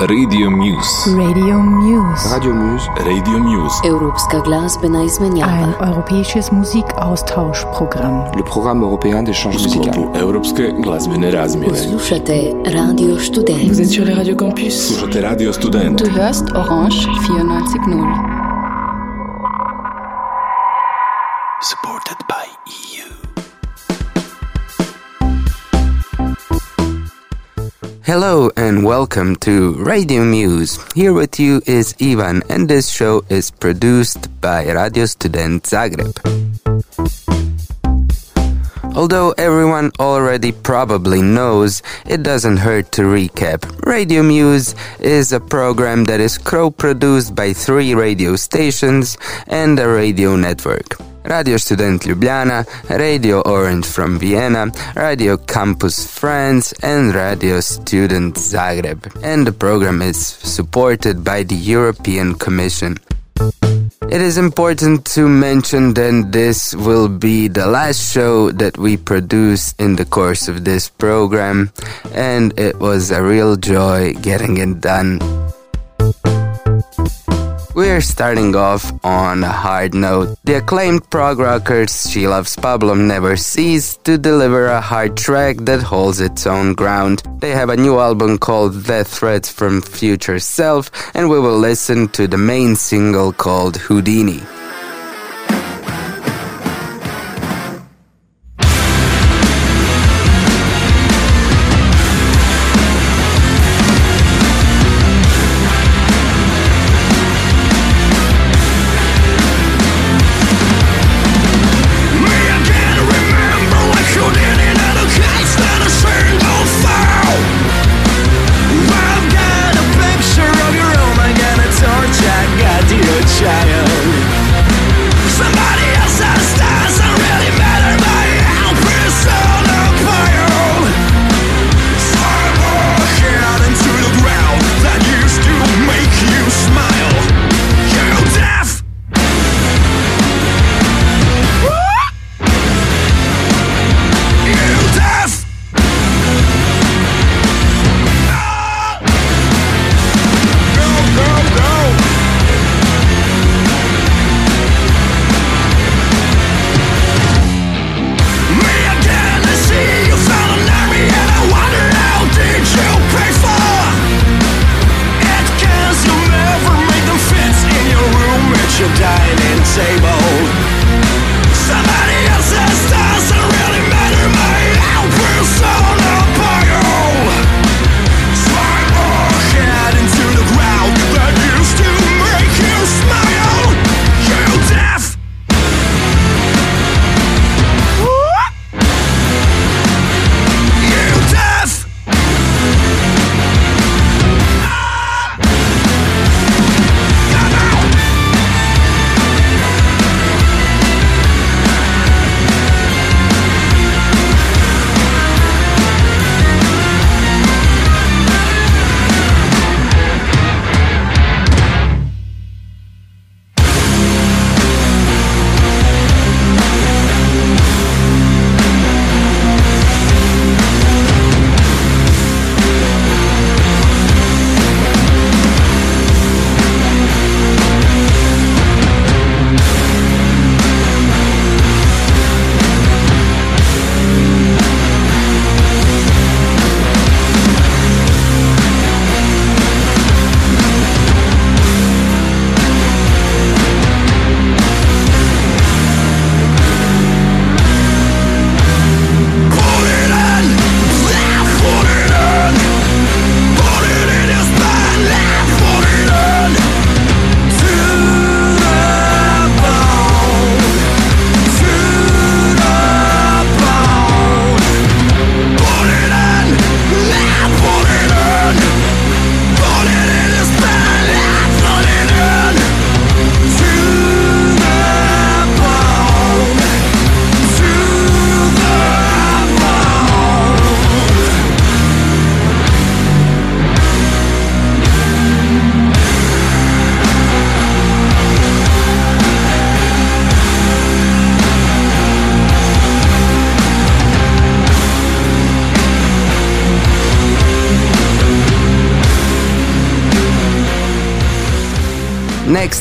Radio Muse. Radio Muse. Radio Muse. Radio Muse. Europska glazbena izmenjava. Ein europäisches Musikaustauschprogramm. Le programme européen d'échange U musical. sklopu Europske glazbene razmjene. Slušate Radio Student. Vous êtes sur les radios campus. Slušate Radio Student. Du hörst Orange 94.0. Hello and welcome to Radio Muse. Here with you is Ivan and this show is produced by Radio Student Zagreb. Although everyone already probably knows, it doesn't hurt to recap. Radio Muse is a program that is co-produced by three radio stations and a radio network. Radio Student Ljubljana, Radio Orange from Vienna, Radio Campus France, and Radio Student Zagreb. And the program is supported by the European Commission. It is important to mention that this will be the last show that we produce in the course of this program, and it was a real joy getting it done. We're starting off on a hard note. The acclaimed prog rockers She Loves Pablo never cease to deliver a hard track that holds its own ground. They have a new album called Death Threats from Future Self, and we will listen to the main single called Houdini.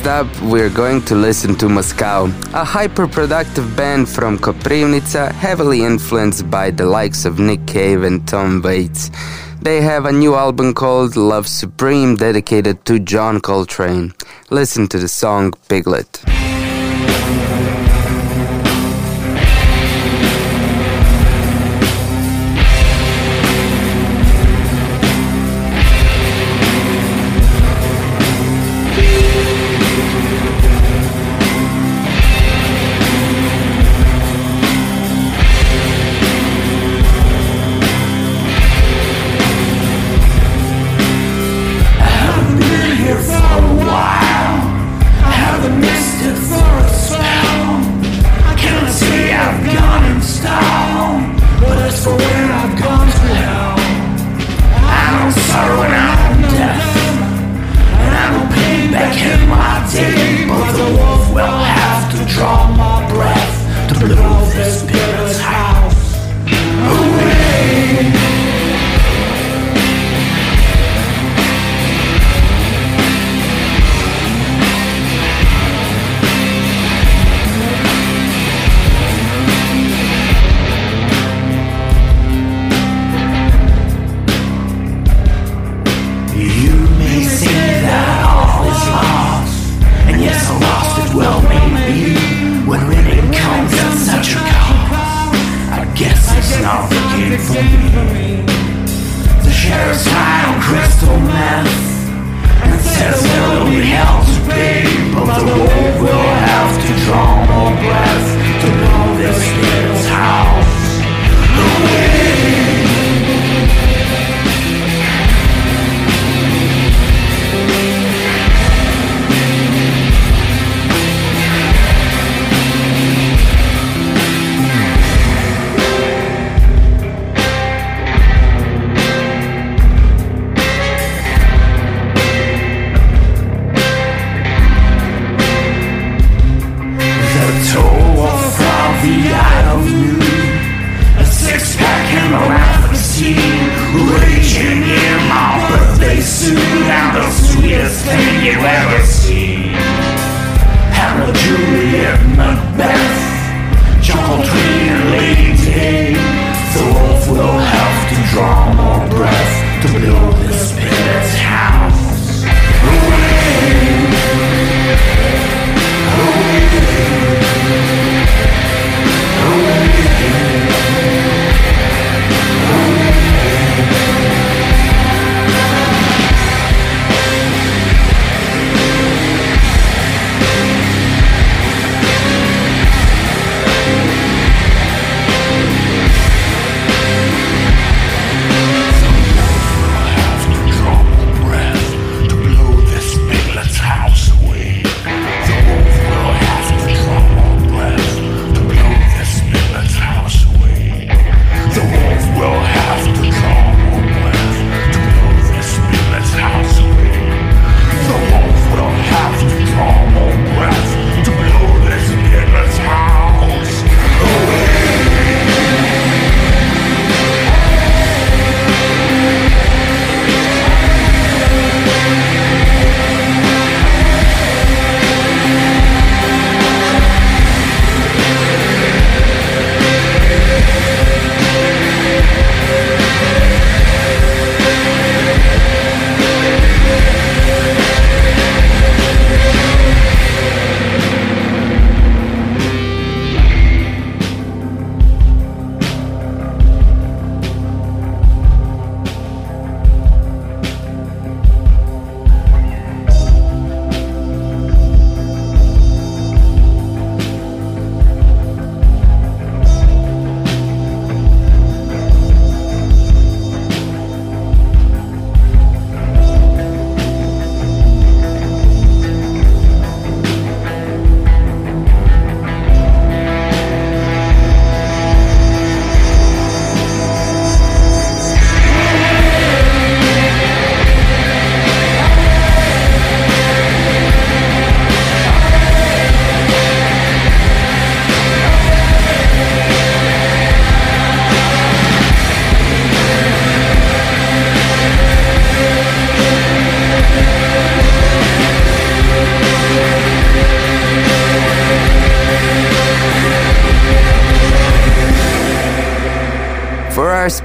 Next up, we're going to listen to Moscow, a hyper-productive band from Koprivnica, heavily influenced by the likes of Nick Cave and Tom Waits. They have a new album called Love Supreme dedicated to John Coltrane. Listen to the song Piglet.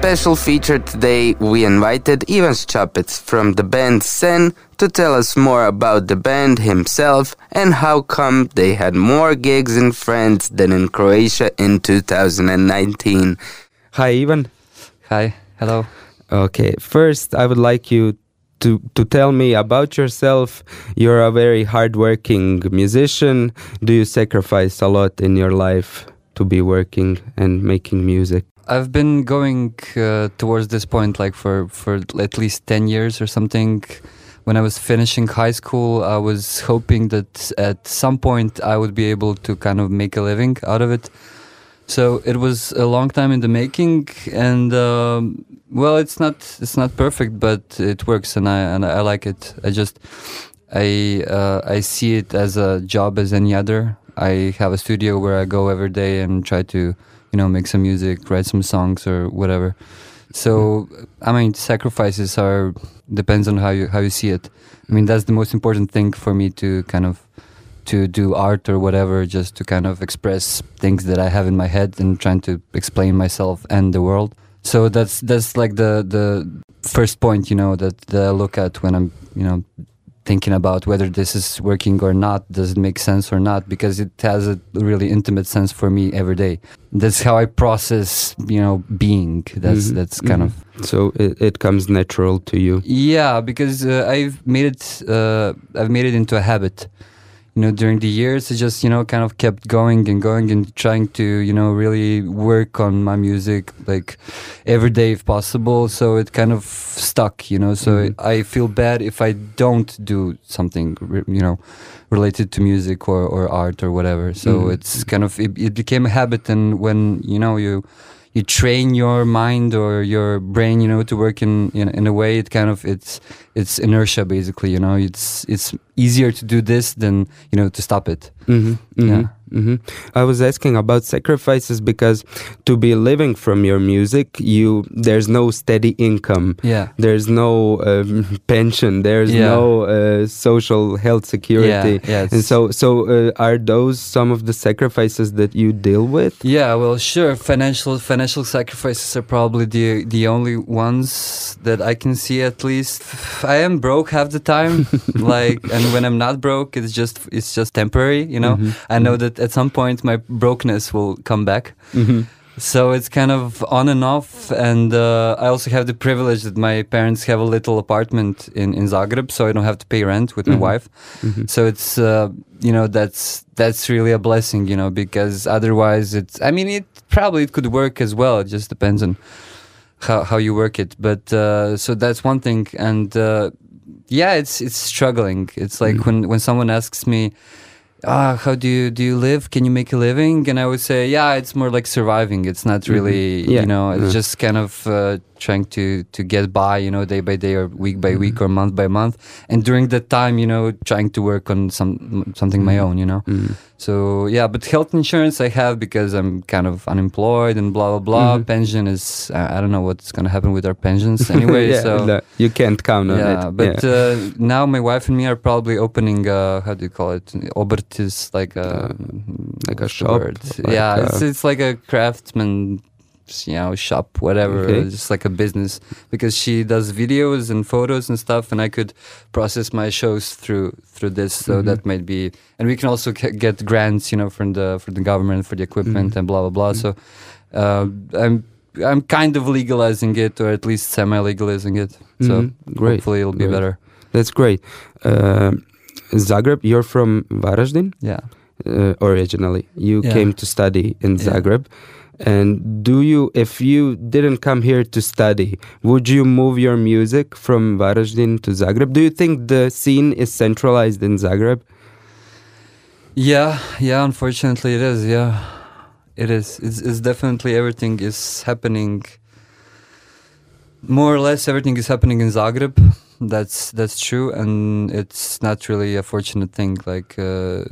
Special feature today, we invited Ivan Ščapec from the band Sen to tell us more about the band himself and how come they had more gigs in France than in Croatia in 2019. Hi, Ivan. Hi, hello. Okay, first I would like you to to tell me about yourself. You're a very hardworking musician. Do you sacrifice a lot in your life to be working and making music? I've been going uh, towards this point like for for at least 10 years or something. When I was finishing high school, I was hoping that at some point I would be able to kind of make a living out of it. So it was a long time in the making, and um, well, it's not it's not perfect, but it works, and I and I like it. I just I uh, I see it as a job as any other. I have a studio where I go every day and try to you know make some music, write some songs or whatever. So I mean, sacrifices are depends on how you how you see it. I mean, that's the most important thing for me to kind of to do art or whatever, just to kind of express things that I have in my head and trying to explain myself and the world. So that's that's like the the first point, you know, that, that I look at when I'm, you know, thinking about whether this is working or not, does it make sense or not, because it has a really intimate sense for me every day. That's how I process, you know, being. That's Mhm, that's kind mhm. of So it, it comes natural to you. yeah, because uh, I've made it. Uh, I've made it into a habit. You know, during the years, I just you know kind of kept going and going and trying to you know really work on my music like every day if possible. So it kind of stuck. You know, so Mhm. I feel bad if I don't do something you know related to music or, or art or whatever. So Mhm. it's kind of it, it became a habit, and when you know you you train your mind or your brain you know to work in, in in a way it kind of it's it's inertia basically you know? It's it's easier to do this than you know to stop it. Hmm Yeah. Hmm I was asking about sacrifices because to be living from your music, you there's no steady income. yeah There's no um, pension. There's Yeah. no uh, social health security. yeah, yeah And so, so uh, are those some of the sacrifices that you deal with? yeah well sure financial financial sacrifices are probably the the only ones that i can see at least i am broke half the time like and when i'm not broke it's just it's just temporary you know Mhm. i know that at some point my brokenness will come back Mhm. So it's kind of on and off, and uh, I also have the privilege that my parents have a little apartment in, in Zagreb, so I don't have to pay rent with my wife. Mhm. So it's uh, you know that's that's really a blessing, you know, because otherwise it's I mean it probably it could work as well. It just depends on how how you work it. But uh, so that's one thing, and uh, yeah, it's it's struggling. It's like Mm. when when someone asks me ah, how do you do you live? Can you make a living? And I would say, yeah, it's more like surviving. It's not really, Mhm. Yeah. you know, it's Yeah. just kind of uh, trying to to get by, you know, day by day or week by week or month by month. And during that time, you know, trying to work on some something my own, you know. Mhm. So yeah, but health insurance I have because I'm kind of unemployed and blah blah blah. Mhm. Pension is I I don't know what's gonna happen with our pensions anyway. yeah, so no, you can't count on yeah, it. but yeah. Uh, now my wife and me are probably opening uh, how do you call it? Obert is like a Uh, like a shop, like yeah, a- it's it's like a craftsman, you know, shop, whatever. Okay. Just like a business because she does videos and photos and stuff, and I could process my shows through through this. So Mhm. that might be, and we can also ge- get grants, you know, from the from the government for the equipment Mhm. and blah blah blah. Mhm. So uh, I'm. I'm kind of legalizing it, or at least semi-legalizing it. So Mhm. great. hopefully it'll be great. better. That's great. Uh, Zagreb, you're from Varaždin Yeah. uh, originally. You Yeah. came to study in Yeah. Zagreb. And do you, if you didn't come here to study, would you move your music from Varaždin to Zagreb? Do you think the scene is centralized in Zagreb? Yeah, yeah. Unfortunately, it is. Yeah, it is. It's, it's definitely everything is happening. More or less, everything is happening in Zagreb. That's that's true, and it's not really a fortunate thing. Like, uh,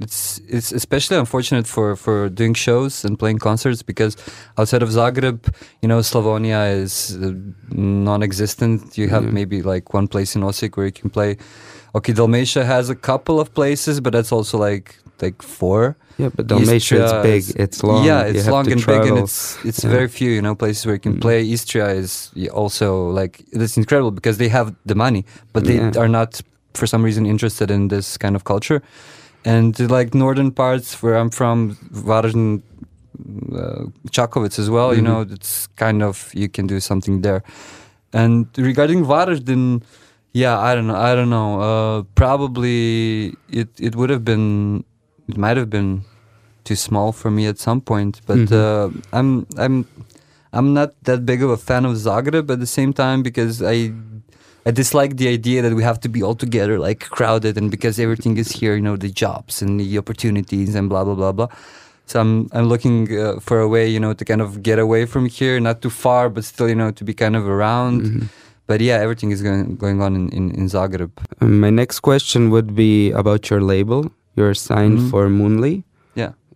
it's it's especially unfortunate for for doing shows and playing concerts because outside of Zagreb, you know, Slavonia is uh, non-existent. You have maybe like one place in Osijek where you can play. Okay, Dalmatia has a couple of places, but that's also like like four. Yeah, but Dalmatia it's Istria big. It's long. Yeah, it's long and big, and it's it's Yeah. very few, you know, places where you can Mm. play. Istria is also like it's incredible because they have the money, but they Yeah. are not for some reason interested in this kind of culture. And like northern parts where I'm from, Varaždin, uh, as well, you Mhm. know, it's kind of you can do something there. And regarding Varaždin, yeah, I don't know, I don't know. Uh, probably it it would have been, it might have been too small for me at some point. But Mhm. uh, I'm I'm I'm not that big of a fan of Zagreb at the same time because I I dislike the idea that we have to be all together, like crowded, and because everything is here, you know, the jobs and the opportunities and blah blah blah blah. So I'm I'm looking uh, for a way, you know, to kind of get away from here, not too far, but still, you know, to be kind of around. Mhm. But yeah, everything is going going on in in, in Zagreb. Um, my next question would be about your label. You're signed Mhm. for Moonlee.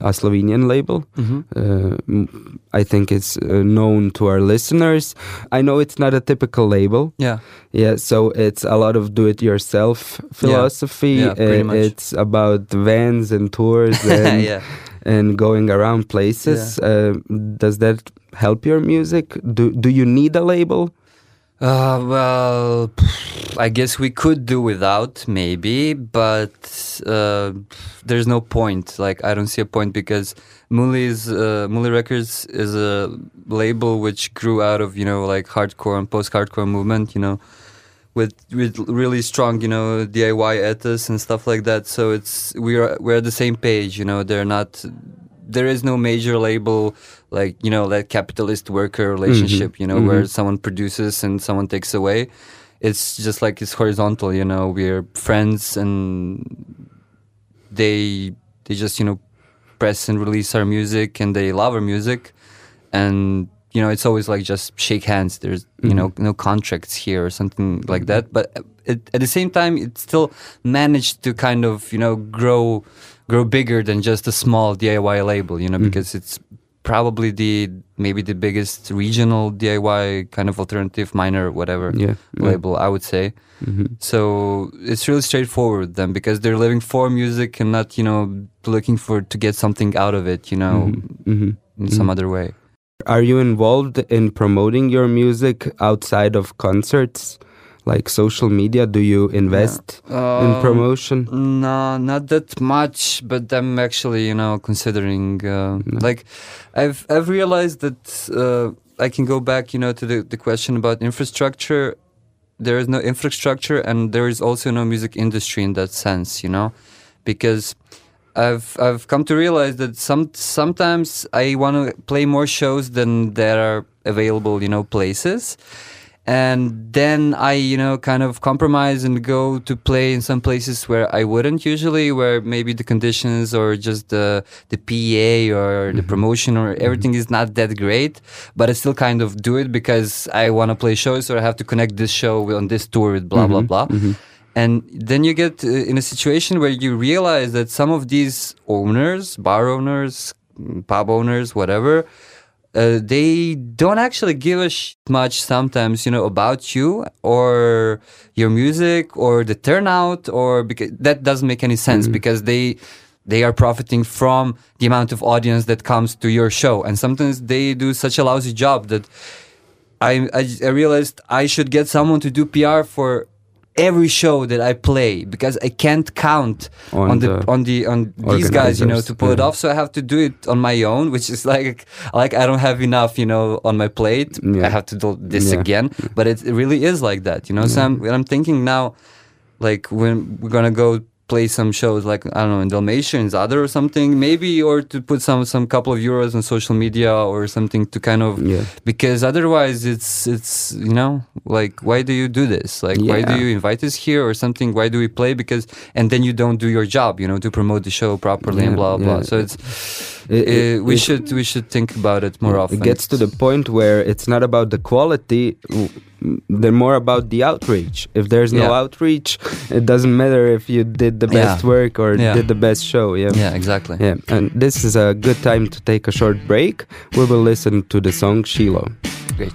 A Slovenian label. Mm-hmm. Uh, I think it's uh, known to our listeners. I know it's not a typical label. Yeah. Yeah, so it's a lot of do-it-yourself philosophy. Yeah, pretty Uh, much. It's about vans and tours and, yeah. and going around places. Uh, does that help your music? Do Do you need a label? Uh, well, I guess we could do without, maybe, but uh, there's no point. Like, I don't see a point because Moonlee's uh, Records is a label which grew out of you know like hardcore and post-hardcore movement. You know, with with really strong you know DIY ethos and stuff like that. So it's we are we're at the same page. You know, they're not. There is no major label like you know that capitalist worker relationship. You know, where mhm. someone produces and someone takes away. It's just like it's horizontal. You know, we're friends and they they just you know press and release our music and they love our music and you know it's always like just shake hands there's you know no contracts here or something like that but it, at the same time it still managed to kind of you know grow grow bigger than just a small DIY label you know because it's probably the maybe the biggest regional DIY kind of alternative minor whatever Yeah, yeah. label I would say Mhm. so it's really straightforward then because they're living for music and not, you know, looking for to get something out of it, you know, Mhm. in some other way. Are you involved in promoting your music outside of concerts, like social media? Do you invest in Um, promotion? No, not that much, but I'm actually, you know, considering. Uh, Like, I've I've realized that uh, I can go back, you know, to the the question about infrastructure. There is no infrastructure, and there is also no music industry in that sense, you know, because I've I've come to realize that some sometimes I want to play more shows than there are available, you know, places. And then I, you know, kind of compromise and go to play in some places where I wouldn't usually, where maybe the conditions or just the the PA or the mm-hmm. promotion or mm-hmm. everything is not that great. But I still kind of do it because I want to play shows or I have to connect this show on this tour with blah blah mm-hmm. blah. And then you get uh, in a situation where you realize that some of these owners, bar owners, pub owners, whatever, uh, they don't actually give a sh- much sometimes, you know, about you or your music or the turnout or because that doesn't make any sense because they they are profiting from the amount of audience that comes to your show. And sometimes they do such a lousy job that I, I I realized I should get someone to do PR for every show that I play because I can't count On on, the, the on the on these guys, you know, to pull it off. So I have to do it on my own, which is like like I don't have enough, you know, on my plate. Yeah. I have to do this Yeah. again. But it, it really is like that, you know. So I'm, I'm thinking now, like when we're gonna go play some shows like I don't know in Dalmatia, in Zadar or something, maybe or to put some some couple of euros on social media or something to kind of Yeah. because otherwise it's it's you know like why do you do this? Like why do you invite us here or something? Why do we play? Because and then you don't do your job you know to promote the show properly and blah blah. yeah. so it's It- it- uh, we it- should we should think about it more often It gets to the point where it's not about the quality, they're more about the outreach. If there's no Yeah. outreach, it doesn't matter if you did the best Yeah. work or Yeah. did the best show. Yeah. yeah exactly Yeah, and this is a good time to take a short break. We will listen to the song Shiloh. great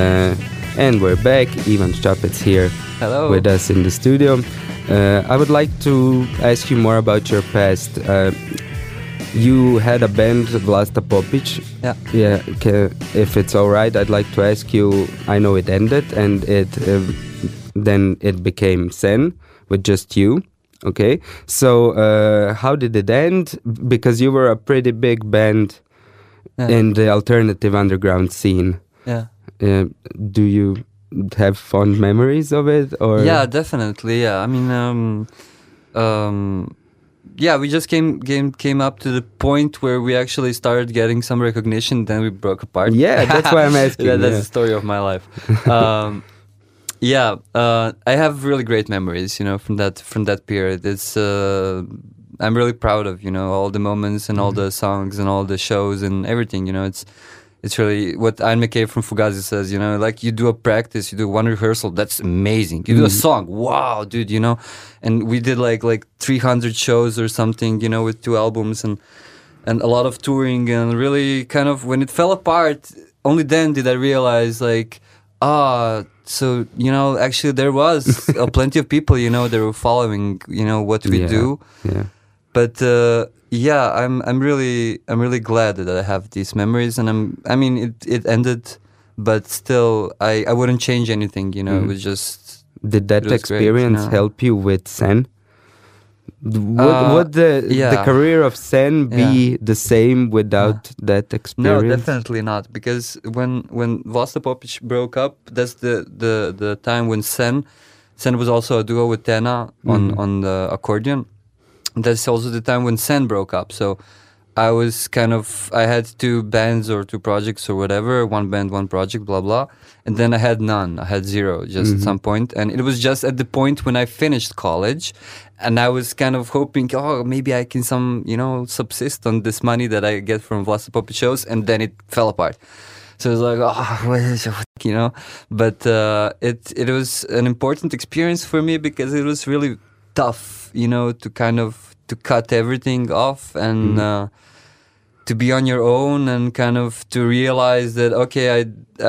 Uh, and we're back. Ivan Ščapec here Hello. with us in the studio. Uh, I would like to ask you more about your past. Uh, you had a band, Vlasta Popic. Yeah. Yeah. if it's all right, I'd like to ask you. I know it ended, and it uh, then it became Sen with just you. Okay. So uh, how did it end? Because you were a pretty big band Yeah. in the alternative underground scene. yeah. Uh, do you have fond memories of it or Yeah, definitely. Yeah, I mean, um, um, yeah, we just came came came up to the point where we actually started getting some recognition. Then we broke apart. Yeah, that's why I'm asking, Yeah, that's yeah. the story of my life. um, yeah, uh, I have really great memories. You know, from that from that period. It's uh, I'm really proud of you know all the moments and all Mm-hmm. the songs and all the shows and everything. You know, it's it's really what Ian MacKaye from Fugazi says, you know, like you do a practice, you do one rehearsal, that's amazing. You do a song, wow, dude, you know. And we did like like 300 shows or something, you know, with two albums and and a lot of touring and really kind of when it fell apart, only then did I realize like ah so you know actually there was uh, plenty of people you know that were following you know what we Yeah, do Yeah. but uh, yeah, I'm I'm really I'm really glad that I have these memories, and I'm I mean it it ended, but still I I wouldn't change anything. You know, it was just Did that was great, experience no. help you with Sen? Would, Uh, would the the career of Sen be the same without that experience? No, definitely not. Because when when Vlasta Popic broke up, that's the the the time when Sen Sen was also a duo with Tena on on the accordion. That's also the time when Sen broke up. So I was kind of I had two bands or two projects or whatever, one band, one project, blah blah. And then I had none. I had zero just at some point. And it was just at the point when I finished college and I was kind of hoping, oh, maybe I can some, you know, subsist on this money that I get from Vlasta Popic shows, and then it fell apart. So it was like, oh, what is it, you know? But uh, it it was an important experience for me because it was really tough, you know, to kind of to cut everything off and mm. uh, to be on your own and kind of to realize that okay, I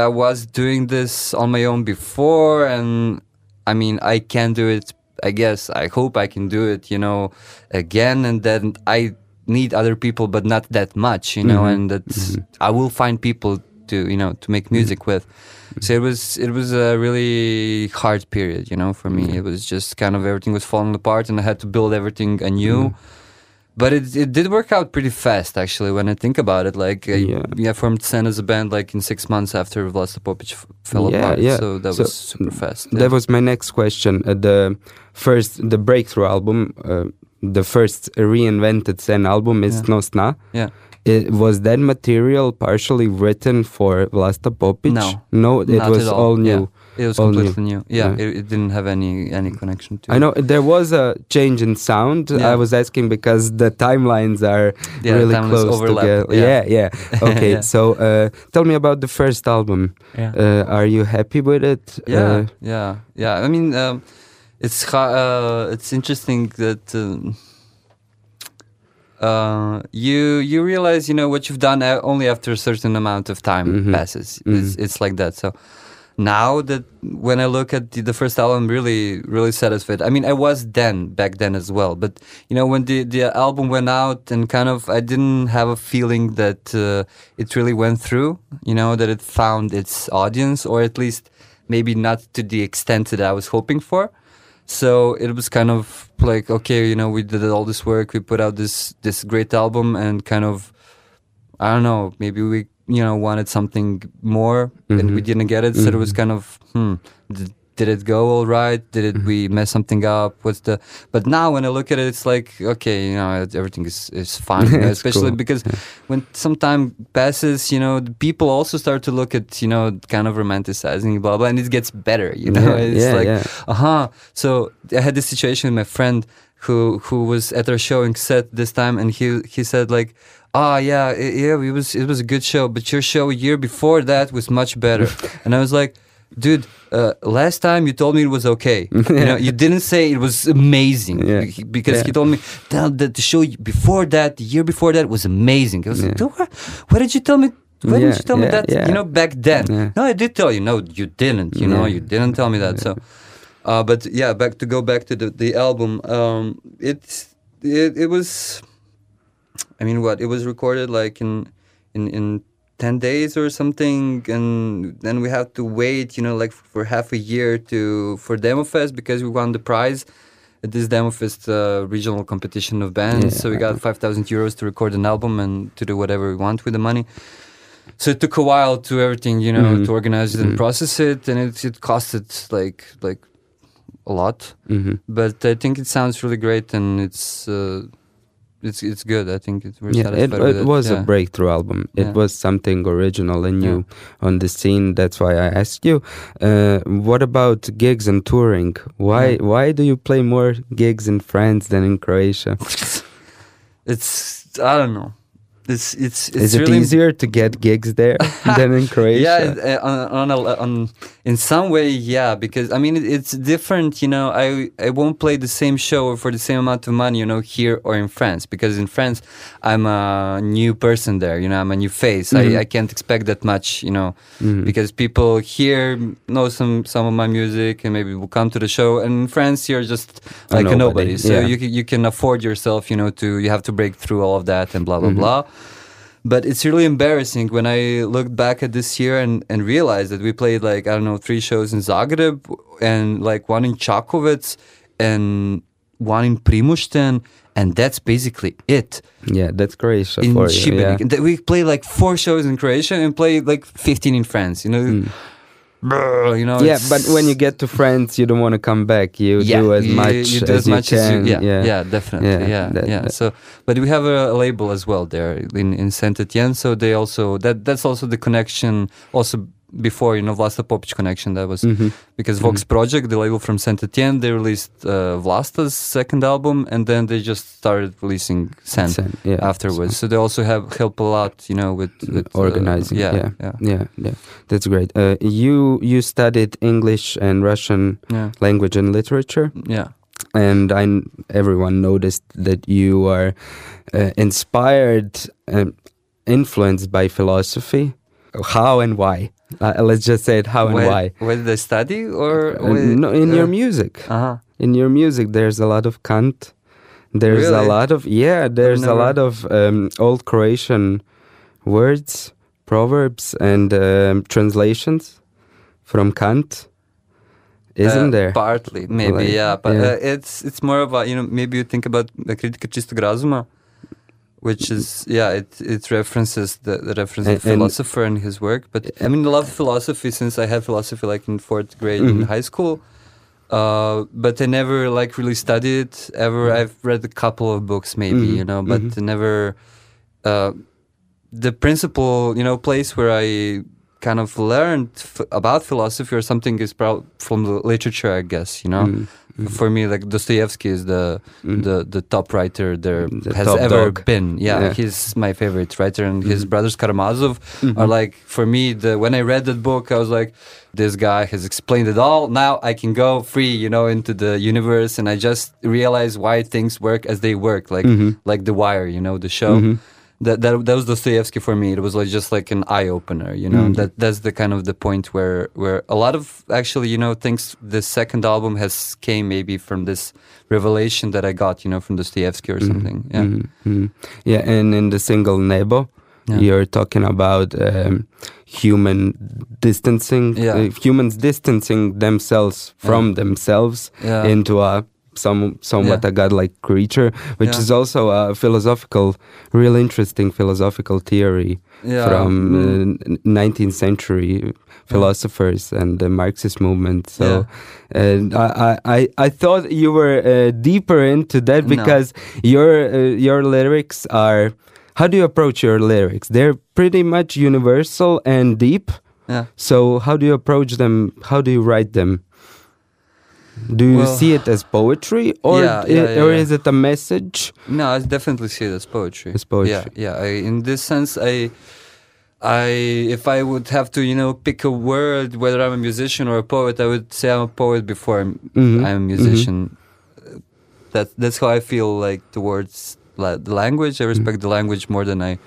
I was doing this on my own before, and I mean I can do it. I guess I hope I can do it, you know, again, and then I need other people, but not that much, you know, mm-hmm. and that's mm-hmm. I will find people to you know to make music with. So it was it was a really hard period, you know, for me. It was just kind of everything was falling apart, and I had to build everything anew. But it it did work out pretty fast, actually. When I think about it, like I, Yeah. formed Sen as a band like in six months after Vlasta Popic f- fell Yeah, apart. yeah. So that So, was super fast. That yeah. was my next question. Uh, the first, the breakthrough album, uh, the first reinvented Sen album is Yeah. Nosna. yeah. It, was that material partially written for Vlasta Popic? No. no, it Not was at all, new. Yeah. It was All new. completely new. Yeah, Yeah. It, it didn't have any any connection to. I know there was a change in sound. Yeah. I was asking because the timelines are Yeah, really timelines close overlap, together. yeah. Yeah, yeah. Okay, Yeah. so uh, tell me about the first album. Yeah. Uh, are you happy with it? Yeah, Uh, yeah, yeah. I mean, um, it's uh, it's interesting that um, uh, you you realize you know what you've done only after a certain amount of time Mhm. passes. It's, it's like that. So now that when I look at the, the first album, really really satisfied. I mean, I was then back then as well, but you know when the the album went out and kind of I didn't have a feeling that uh, it really went through. You know that it found its audience, or at least maybe not to the extent that I was hoping for. So it was kind of like, okay, you know, we did all this work, we put out this this great album, and kind of, I don't know, maybe we, you know, wanted something more, and we didn't get it. So it was kind of, hmm, did, did it go all right? Did it we mess something up? What's the? But now when I look at it, it's like, okay, you know, everything is is fine, especially cool. because when some time passes, you know, the people also start to look at, you know, kind of romanticizing, blah blah, and it gets better, you know. Yeah, it's yeah, like, yeah. uh-huh. So I had this situation with my friend who who was at our show in set this time, and he he said like, "Ah, yeah, i- yeah, it was it was a good show, but your show a year before that was much better." and I was like. Dude, uh, last time you told me it was okay. You know, you didn't say it was amazing Yeah. Because Yeah. he told me "Tell that the show before that, the year before that, was amazing. I was like, Yeah. "What? What did you tell me? Why Yeah, didn't you tell me that? yeah. You know, back then. Yeah. No, I did tell you. No, you didn't. You know, you didn't tell me that. So, uh, but yeah, back to go back to the the album. Um, it's it it was. I mean, what it was recorded like in in in ten days or something, and then we have to wait. You know, like for half a year to for Demo Fest because we won the prize. At this Demo Fest uh, regional competition of bands, so we got five thousand euros to record an album and to do whatever we want with the money so it took a while to everything you know Mhm. to organize it and process it and it, it costed like like a lot hmm but i think it sounds really great and it's uh, it's it's good i think it, we're Yeah, it, it was yeah. a breakthrough album. It Yeah. was something original and new on the scene. That's why I asked you. Uh, what about gigs and touring? Why Yeah. why do you play more gigs in France than in Croatia? it's i don't know it's it's it's Is it easier to get gigs there than in Croatia? Yeah, uh, on on, a, on in some way, yeah, because I mean it, it's different. You know, I I won't play the same show for the same amount of money. You know, here or in France, because in France I'm a new person there. You know, I'm a new face. Mm-hmm. I, I can't expect that much. You know, because people here know some some of my music and maybe will come to the show. And in France, you're just like a nobody, nobody, so yeah. you can, you can afford yourself. You know, to you have to break through all of that and blah blah Mm-hmm. blah. But it's really embarrassing when I looked back at this year and, and realized that we played like, I don't know, three shows in Zagreb and like one in Čakovec and one in Primošten, and that's basically it Yeah, that's Croatia in. Šibenik. Yeah. We play like four shows in Croatia and play like 15 in France. You know, Brr, you know. Yeah, but when you get to France, you don't want to come back. You do as you, much you do as, as much you as can. you, yeah, yeah, yeah, definitely, Yeah, yeah, that- yeah. that- So, but we have a, a label as well there in in Saint Etienne. So they also that that's also the connection. Also before you know Vlasta Popić connection that was Mhm. because Vox Project, the label from Saint Etienne, they released uh, Vlasta's second album, and then they just started releasing Saint yeah. afterwards. So they also have help a lot, you know, with, with uh, organizing. yeah, yeah, yeah, yeah, yeah. That's great. Uh, you you studied English and Russian yeah, language and literature, yeah. and I everyone noticed that you are uh, inspired, and influenced by philosophy. How and why? Uh, let's just say it. How and where, why? With the study, or Uh, no, in your music. Uh huh. in your music there's a lot of Kant. There's a lot of yeah. There's a lot of um, old Croatian words, proverbs, and um, translations from Kant. Isn't Uh, there? Partly, maybe, Like, yeah. But yeah. Uh, it's it's more of a you know maybe you think about the Kritika čistog razuma, which is yeah it it references the, the reference of And- philosopher and his work. But I mean, I love philosophy since I had philosophy like in fourth grade in Mhm. high school. Uh, but I never like really studied ever. I've read a couple of books maybe Mhm, you know, but mhm. never. Uh, the principal you know place where I kind of learned f- about philosophy or something is probably from the literature, I guess. You know, Mhm, mhm, for me, like Dostoevsky is the mhm. the the top writer there The has ever dog. been. Yeah, Yeah. he's my favorite writer, and his Mhm. brothers Karamazov are like for me. The when I read that book, I was like, this guy has explained it all. Now I can go free, you know, into the universe, and I just realize why things work as they work, like Mhm. like The Wire, you know, the show. That, that that was Dostoevsky for me. It was like just like an eye opener, you know. Mhm. That that's the kind of the point where where a lot of actually, you know, things. The second album has came maybe from this revelation that I got, you know, from Dostoevsky or Mhm, something. Yeah, mhm, mhm. Yeah, and in the single Nebo, Yeah. you're talking about um, human distancing, Yeah. uh, humans distancing themselves from themselves yeah, into a some somewhat Yeah. a godlike creature, which Yeah. is also a philosophical, real interesting philosophical theory yeah. from mm, uh, 19th century philosophers and the Marxist movement. So, and I, I, I- thought you were uh, deeper into that No. because your uh, your lyrics are. How do you approach your lyrics? They're pretty much universal and deep. yeah. So how do you approach them? How do you write them? Do you Well- see it as poetry, or Yeah, yeah, yeah, or is it a message? No, I definitely see it as poetry. As poetry. Yeah, yeah. I, in this sense, I, I, if I would have to, you know, pick a word, whether I'm a musician or a poet, I would say I'm a poet before I'm, Mhm, I'm a musician. That that's how I feel like towards la- the language. I respect the language more than I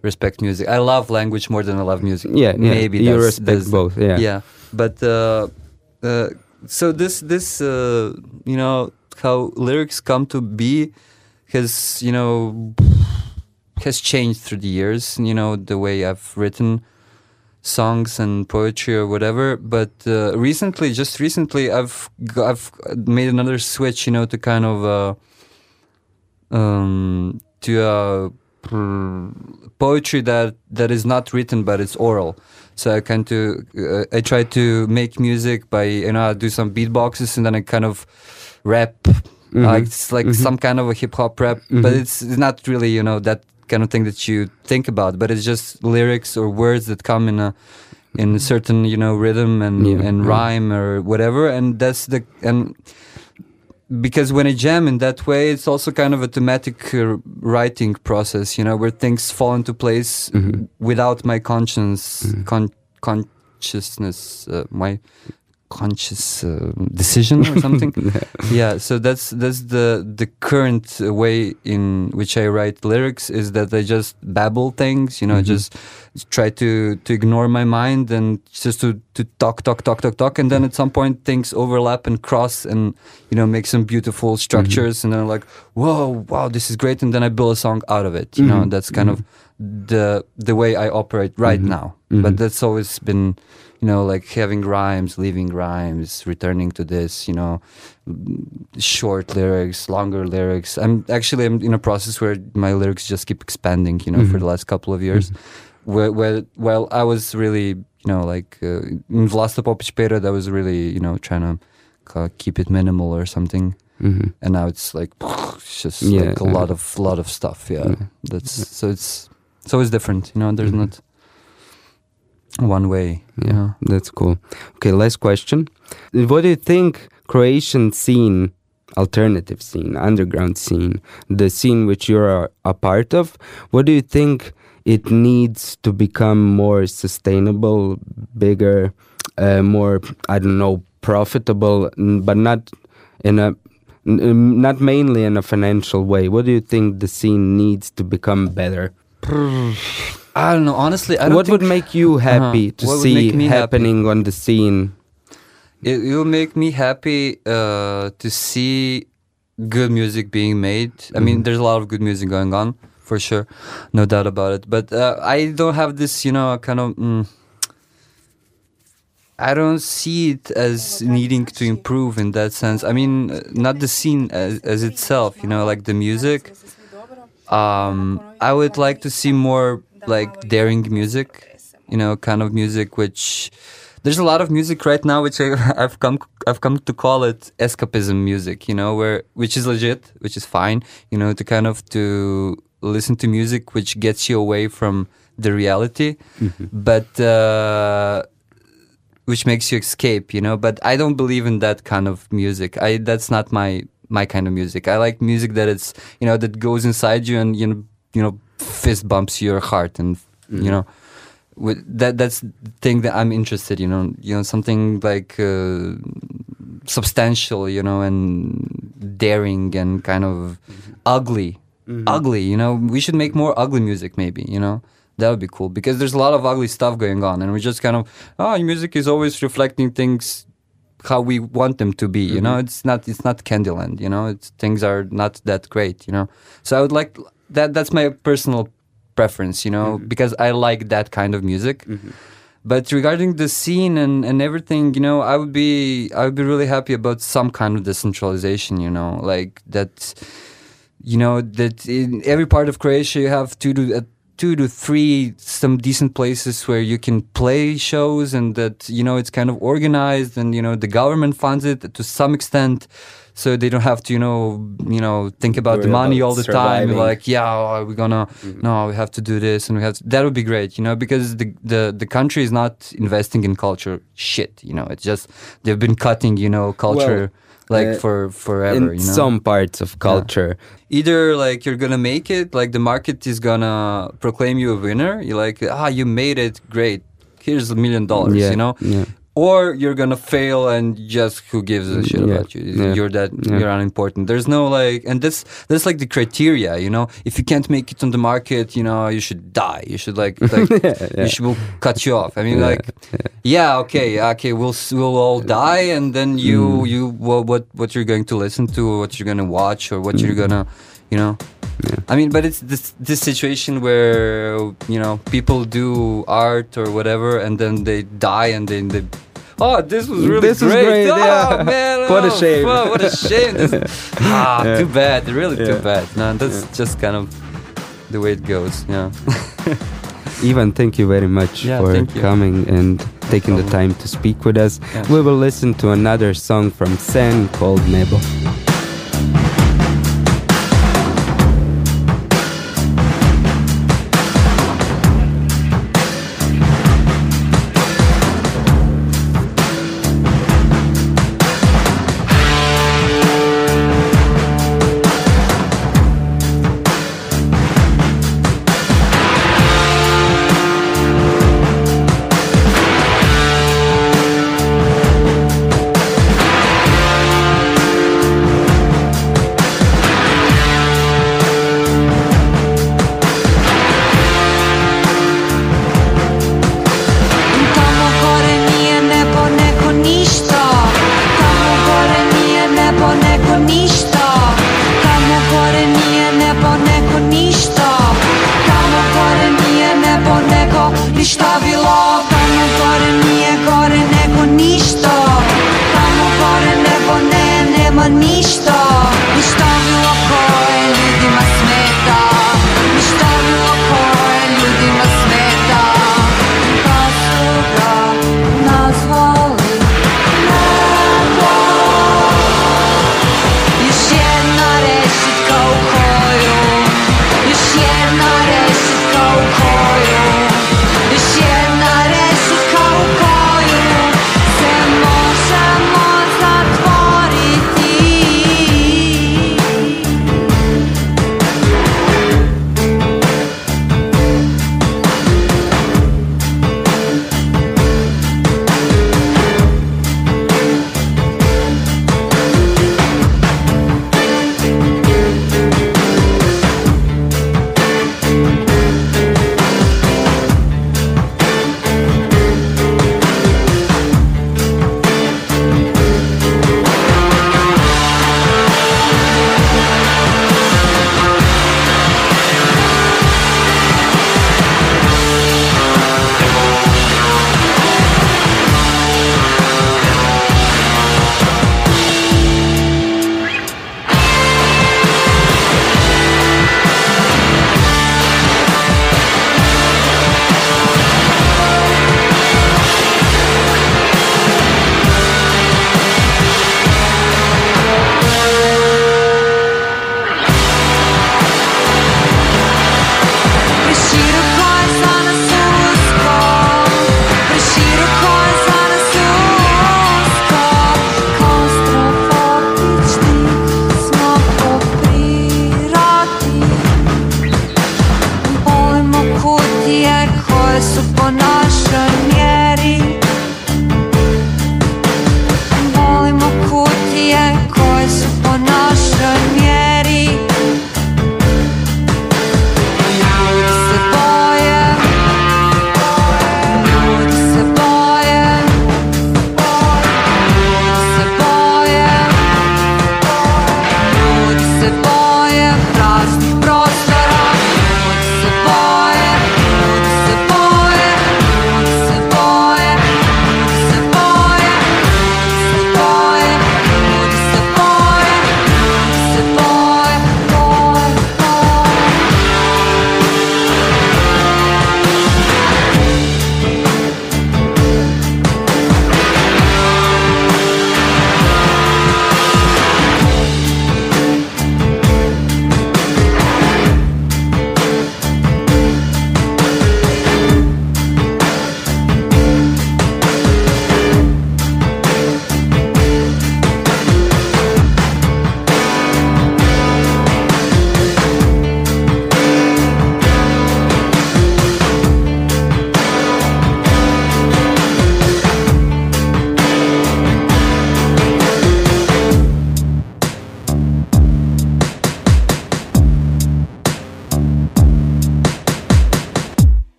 respect music. I love language more than I love music. Yeah, maybe you that's- respect that's- both. Yeah. yeah but uh, uh, so this this uh, you know how lyrics come to be has you know has changed through the years you know the way i've written songs and poetry or whatever. But uh, recently just recently i've I've made another switch you know to kind of uh, um to uh pr- poetry that that is not written but it's oral so i kind of uh, i try to make music by you know I do some beatboxes and then i kind of rap Mhm. like it's like Mhm. some kind of a hip hop rap but Mhm. it's, it's not really you know that kind of thing that you think about but it's just lyrics or words that come in a in a certain you know rhythm and Yeah, and rhyme or whatever and that's the and because when I jam in that way, it's also kind of a thematic uh, writing process, you know, where things fall into place Mhm. without my conscience, Mhm. con- consciousness, uh, my conscious uh, decision or something. yeah, so that's that's the the current way in which I write lyrics is that I just babble things, you know, Mhm. just try to to ignore my mind and just to to talk talk talk talk talk and then at some point things overlap and cross and you know make some beautiful structures and then I'm like whoa wow this is great and then I build a song out of it you know Mhm. and that's kind of the the way I operate right Mhm. now Mhm. but that's always been you know, like having rhymes, leaving rhymes, returning to this, you know, short lyrics, longer lyrics. I'm actually I'm in a process where my lyrics just keep expanding, you know, for Mhm. the last couple of years. Where, where while I was really, you know, like uh, in Vlasta Popić period, I was really, you know, trying to uh, keep it minimal or something Mhm. and now it's like it's just Yeah, like a yeah. lot of lot of stuff yeah Yeah. that's so it's so it's different you know there's Mhm. not one way Yeah, yeah that's cool. Okay, last question. What do you think Croatian scene, alternative scene, underground scene, the scene which you're a, a part of, what do you think it needs to become more sustainable, bigger, uh, more, I don't know, profitable, but not in a um, not mainly in a financial way. What do you think the scene needs to become better? i don't know honestly i don't what would make you happy to What see me happy? happening on the scene? it, will make me happy uh, to see good music being made i mean Mhm. there's a lot of good music going on for sure no doubt about it but uh, i don't have this you know kind of mm, I don't see it as needing to improve in that sense. I mean, uh, not the scene as, as itself, you know, like the music. Um, I would like to see more like daring music, you know, kind of music which there's a lot of music right now which I, I've come I've come to call it escapism music, you know, where which is legit, which is fine, you know, to kind of to listen to music which gets you away from the reality, but uh, which makes you escape, you know. But I don't believe in that kind of music. I that's not my my kind of music. I like music that it's you know that goes inside you and you know you know fist bumps your heart and you mm-hmm. know with that that's the thing that I'm interested. You know, you know something like uh, substantial, you know, and daring and kind of mm-hmm. ugly, mm-hmm. ugly. You know, we should make more ugly music, maybe. You know. That would be cool because there's a lot of ugly stuff going on, and we just kind of, oh, music is always reflecting things how we want them to be. You know, it's not it's not Candyland. You know, it's things are not that great. You know, so I would like that. That's my personal preference. You know, because I like that kind of music. But regarding the scene and, and everything, you know, I would be I would be really happy about some kind of decentralization. You know, like that. You know that in every part of Croatia you have two to uh, two to three some decent places where you can play shows and that you know it's kind of organized and you know the government funds it to some extent so they don't have to you know you know think about the money about all the time. Like yeah we're we gonna no we have to do this and we have to, that would be great you know because the, the the country is not investing in culture shit you know. It's just they've been cutting you know culture like uh, for forever in you know? some parts of culture. either like you're gonna make it like the market is gonna proclaim you a winner you're like ah you made it great. Here's a million dollars Yeah, you know? yeah. Or you're gonna fail and just who gives a shit Yeah, about you yeah, you're that yeah. you're unimportant there's no like and that's that's like the criteria you know if you can't make it on the market you know you should die you should like like yeah. you should we'll cut you off i mean Yeah, like yeah okay okay we'll we'll all die and then you Mm. you well, what what you're going to listen to or what you're gonna watch or what you're Mm. gonna you know i mean but it's this this situation where you know people do art or whatever and then they die and then they Oh, this was really This was great! great, oh, yeah. man! What a oh, shame. fuck, what a shame! This, ah, Yeah. too bad. Really, too bad. No, that's just kind of the way it goes. Yeah. Ivan, thank you very much Yeah, for coming and taking the time to speak with us. Yeah. We will listen to another song from Sen called Nebo.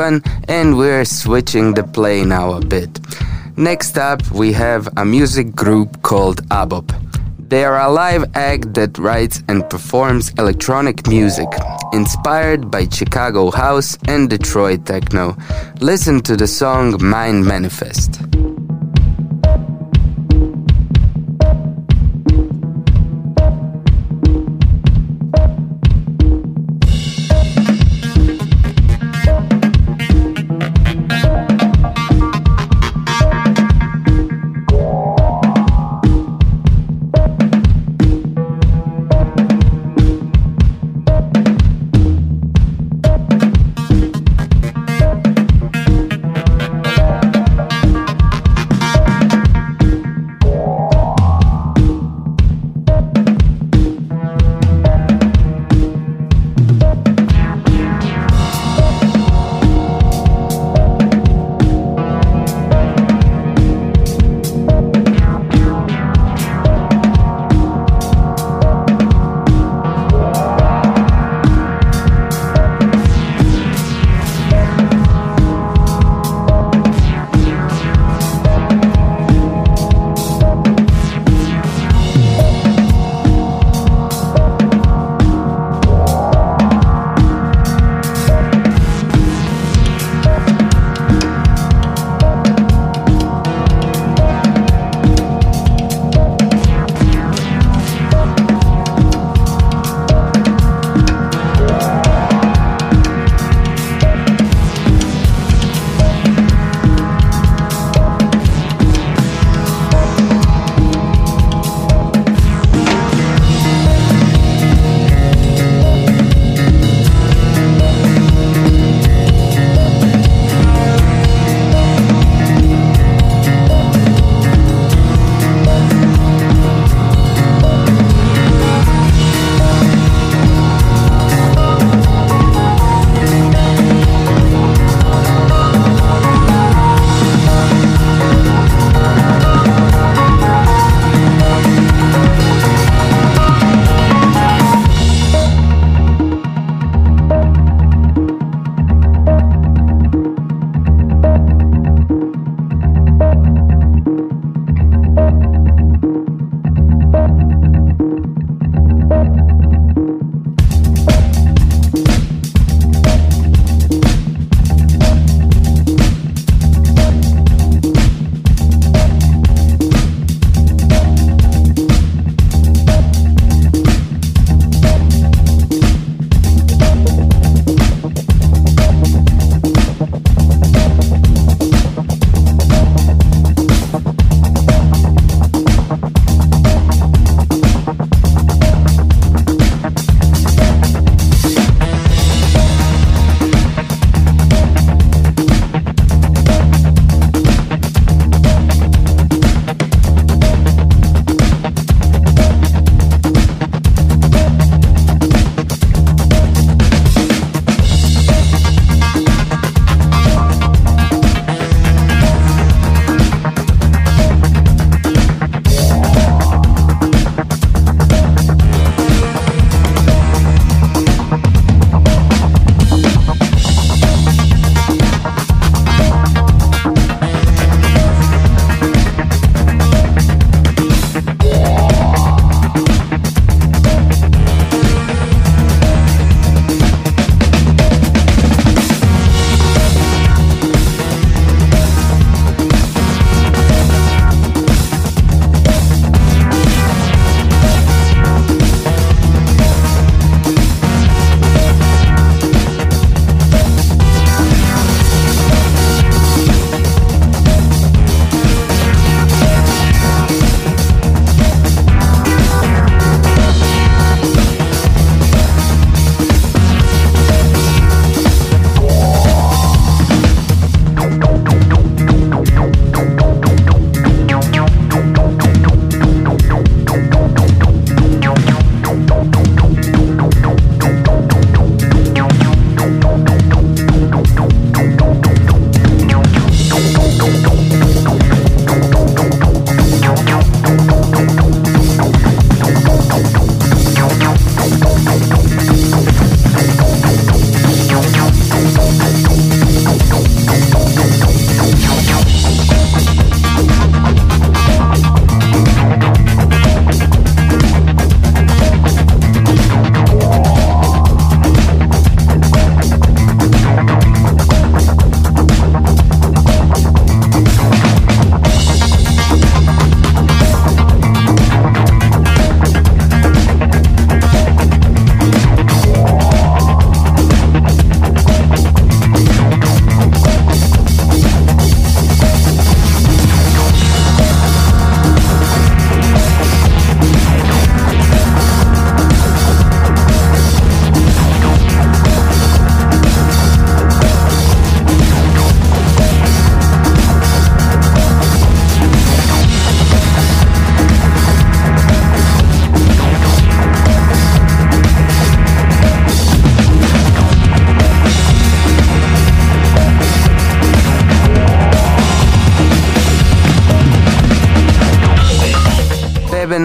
and we're switching the play now a bit. Next up, we have a music group called ABOP. They are a live act that writes and performs electronic music, inspired by Chicago house and Detroit techno. Listen to the song Mind Manifest.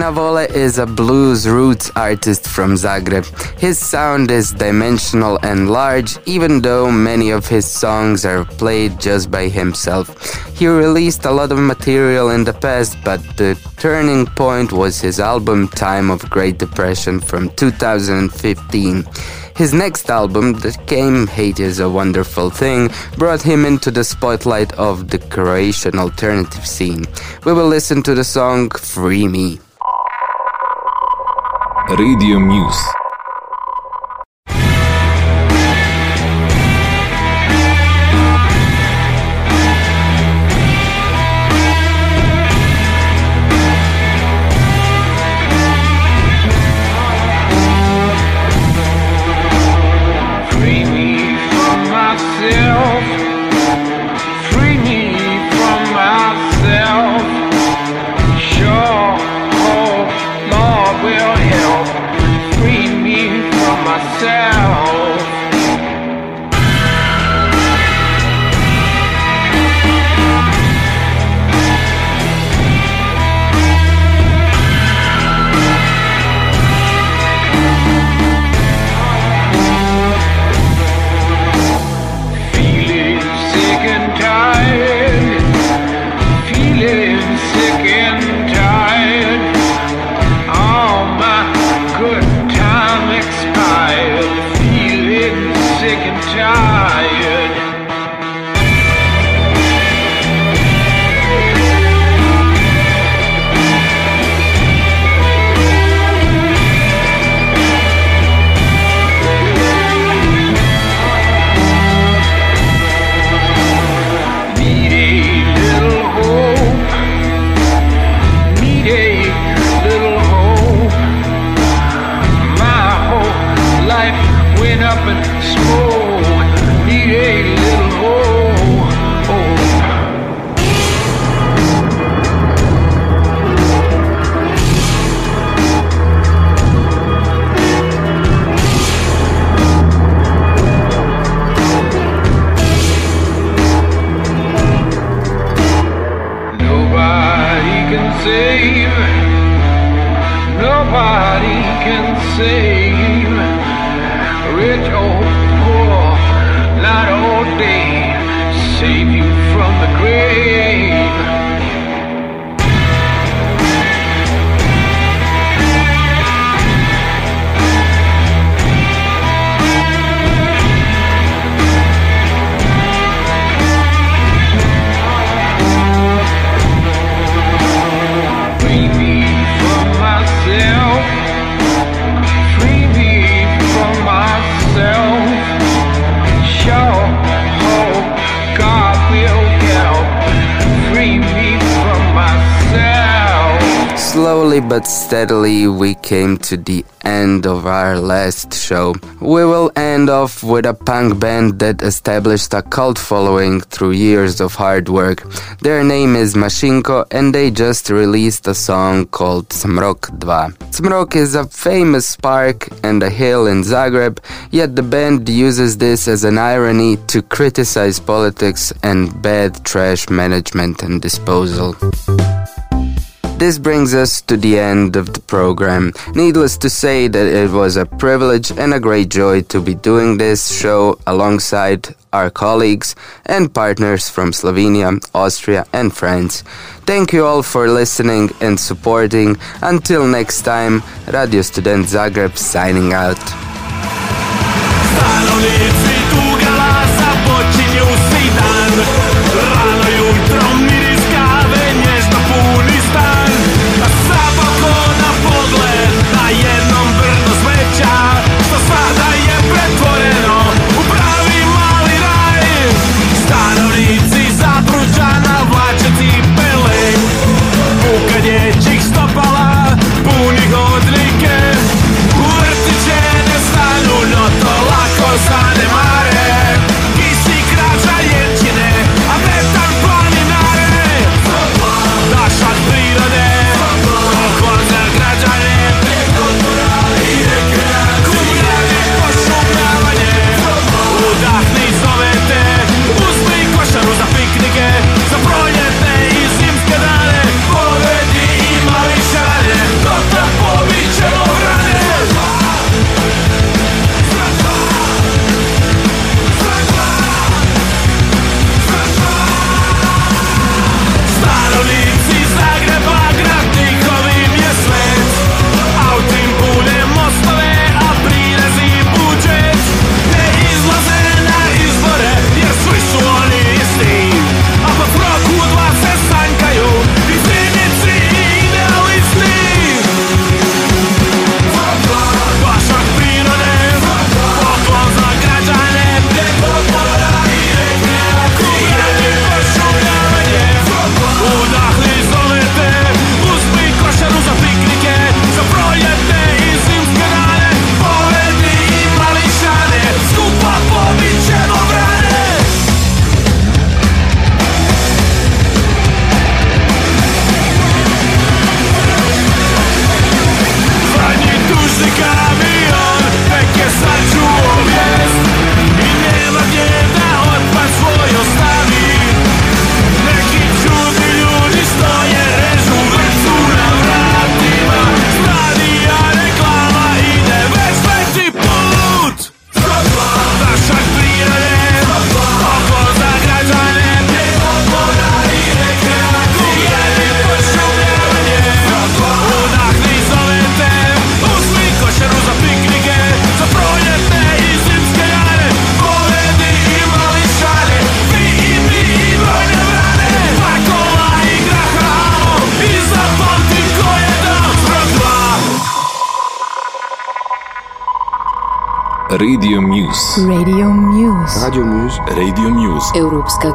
Neven Avole is a blues roots artist from Zagreb. His sound is dimensional and large, even though many of his songs are played just by himself. He released a lot of material in the past, but the turning point was his album Time of Great Depression from 2015. His next album, that came Hate is a Wonderful Thing, brought him into the spotlight of the Croatian alternative scene. We will listen to the song Free Me. Radio Muse. Our last show. We will end off with a punk band that established a cult following through years of hard work. Their name is Mašinko, and they just released a song called Smrok 2. Smrok is a famous park and a hill in Zagreb, yet the band uses this as an irony to criticize politics and bad trash management and disposal. This brings us to the end of the program. Needless to say that it was a privilege and a great joy to be doing this show alongside our colleagues and partners from Slovenia, Austria, and France. Thank you all for listening and supporting. Until next time, Radio Student Zagreb signing out.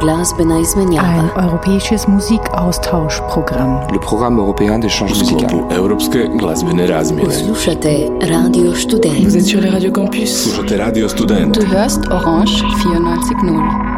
Ein europäisches Musikaustauschprogramm. Le programme européen d'échange musical. Europske glazbene razmjene. Slušate Radio Vous Student. êtes sur les Radio Campus. Slušate Radio Student. Du hörst Orange 94.0.